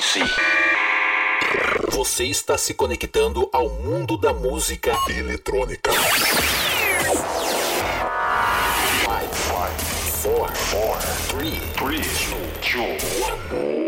Silêncio. Você está se conectando ao mundo da música eletrônica. Five, four, four, three, three, two, one.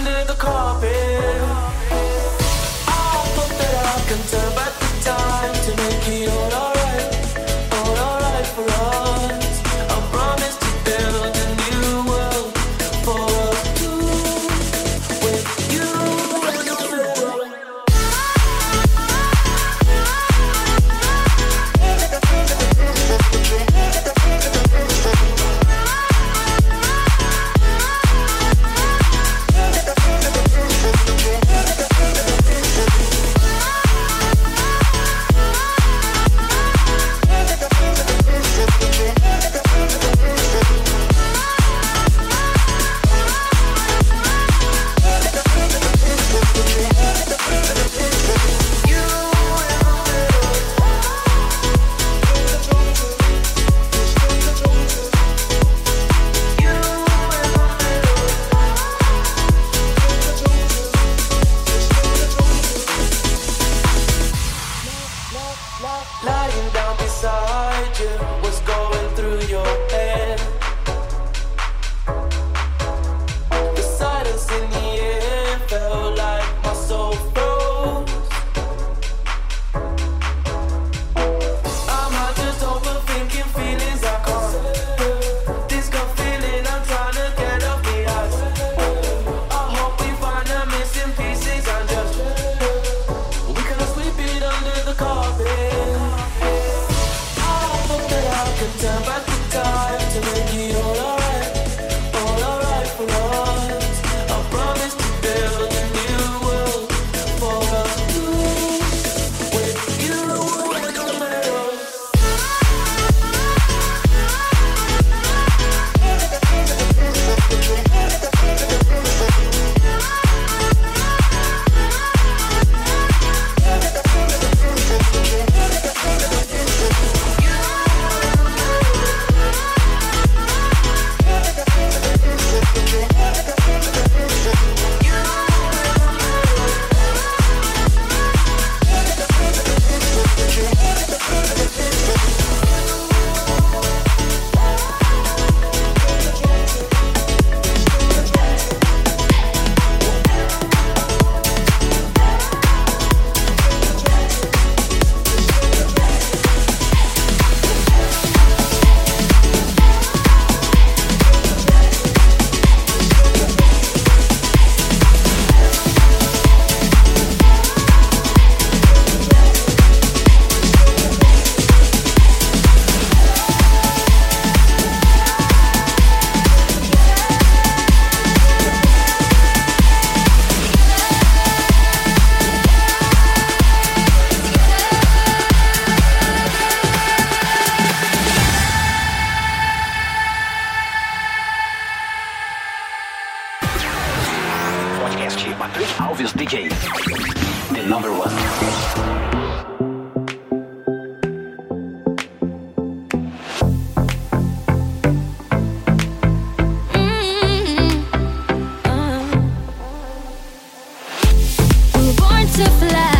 under the carpet. to fly.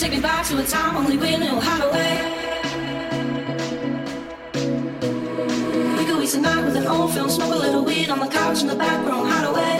Take me back to a time only we knew how to wait. We could waste the night with an old film, smoke a little weed on the couch in the back room, hide away.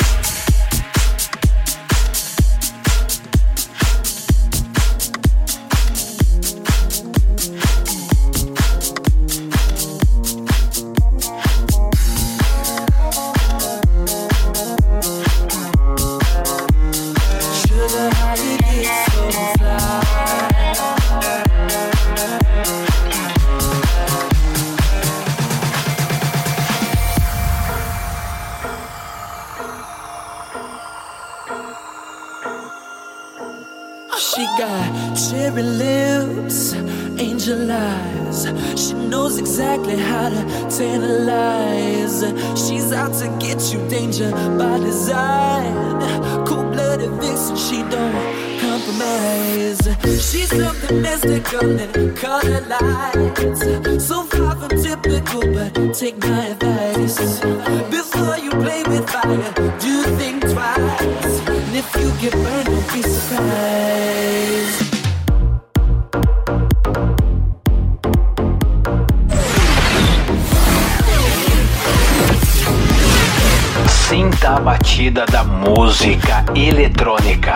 Compromise. She's something mystical and color lights. So far from typical, but take my advice. Before you play with fire, do think twice. And if you get burned, don't be surprised. Sinta a batida da música eletrônica.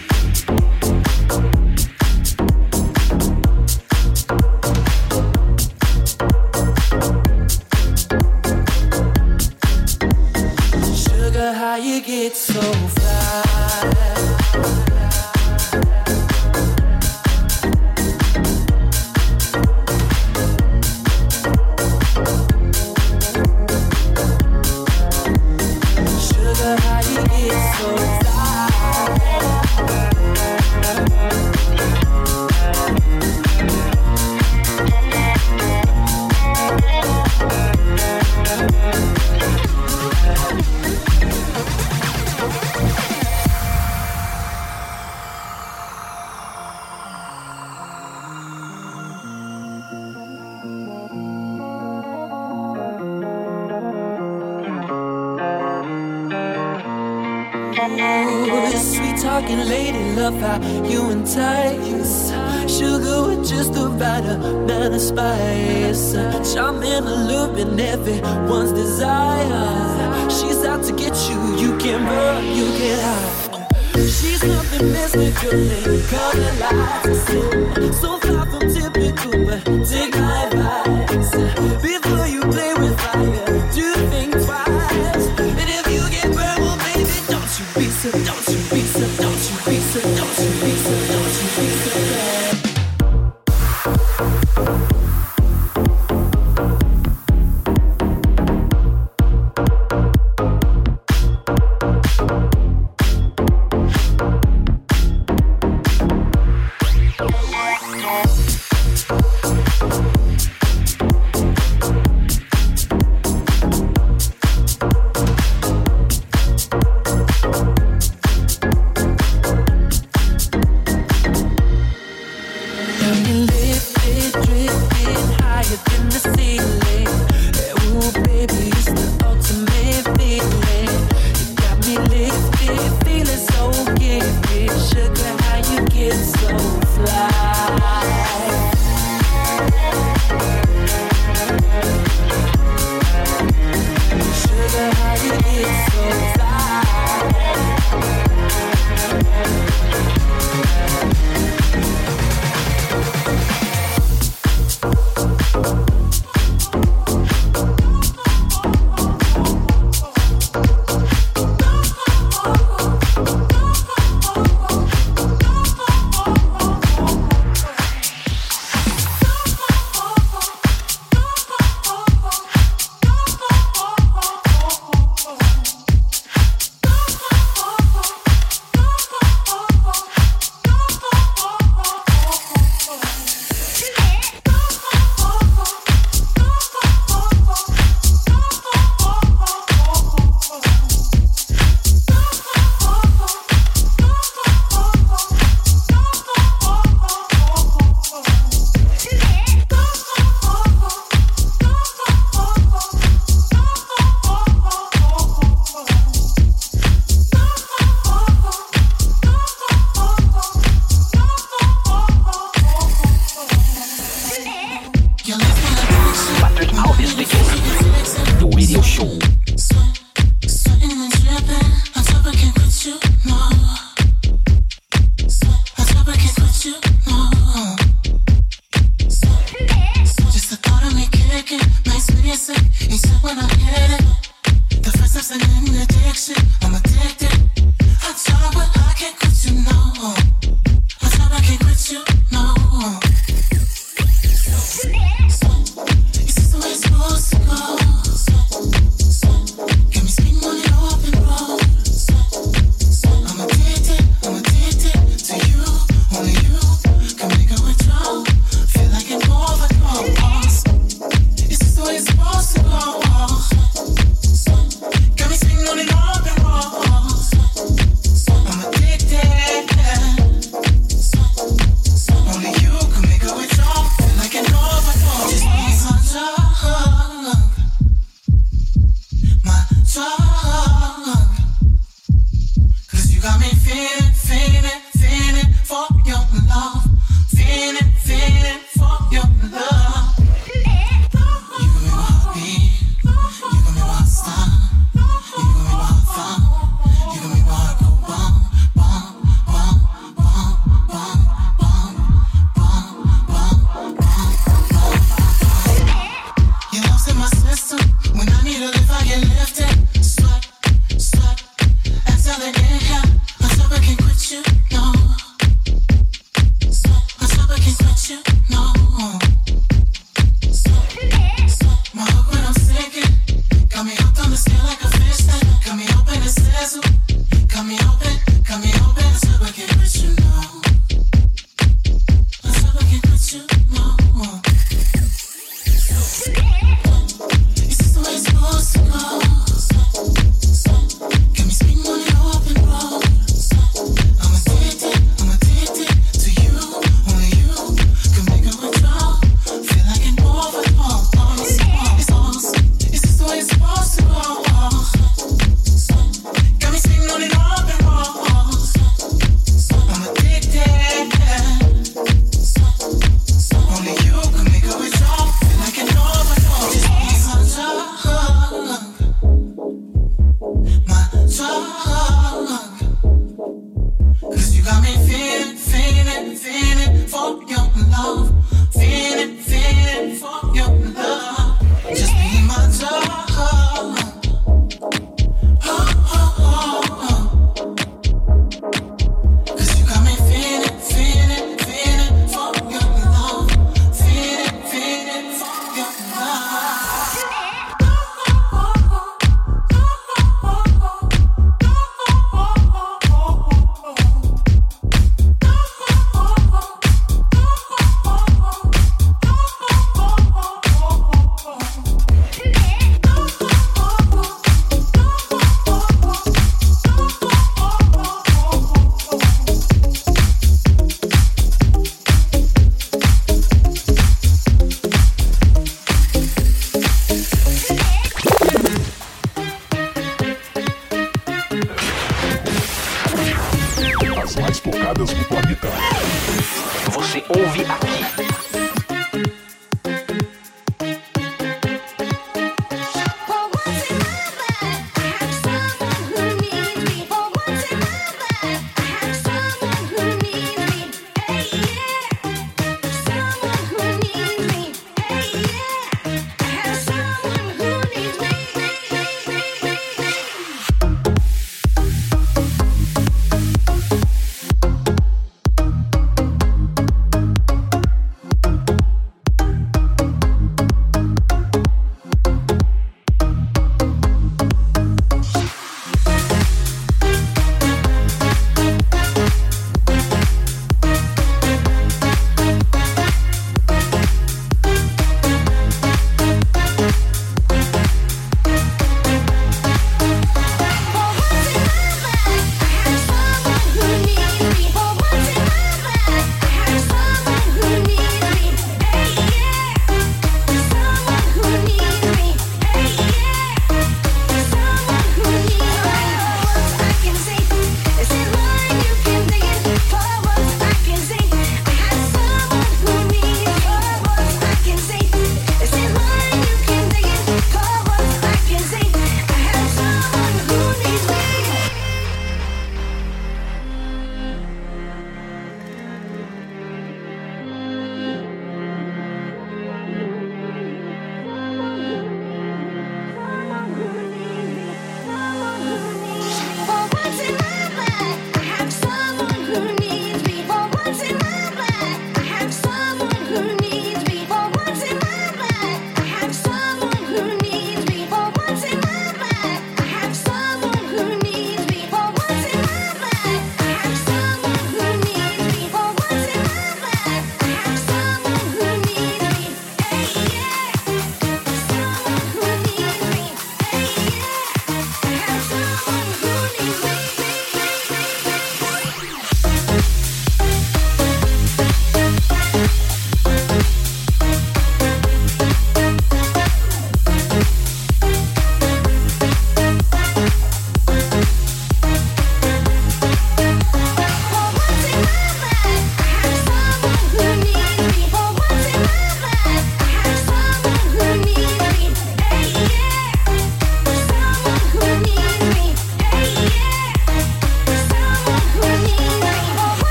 Sugar, how you get so how you entice. Sugar with just the right amount of spice. Charming, alluring, everyone's desire. She's out to get you, you can run, you can hide. She's something mystical and color lights. So far from typical, but take my advice. Before you play with fire, do think twice. it's so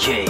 DJ.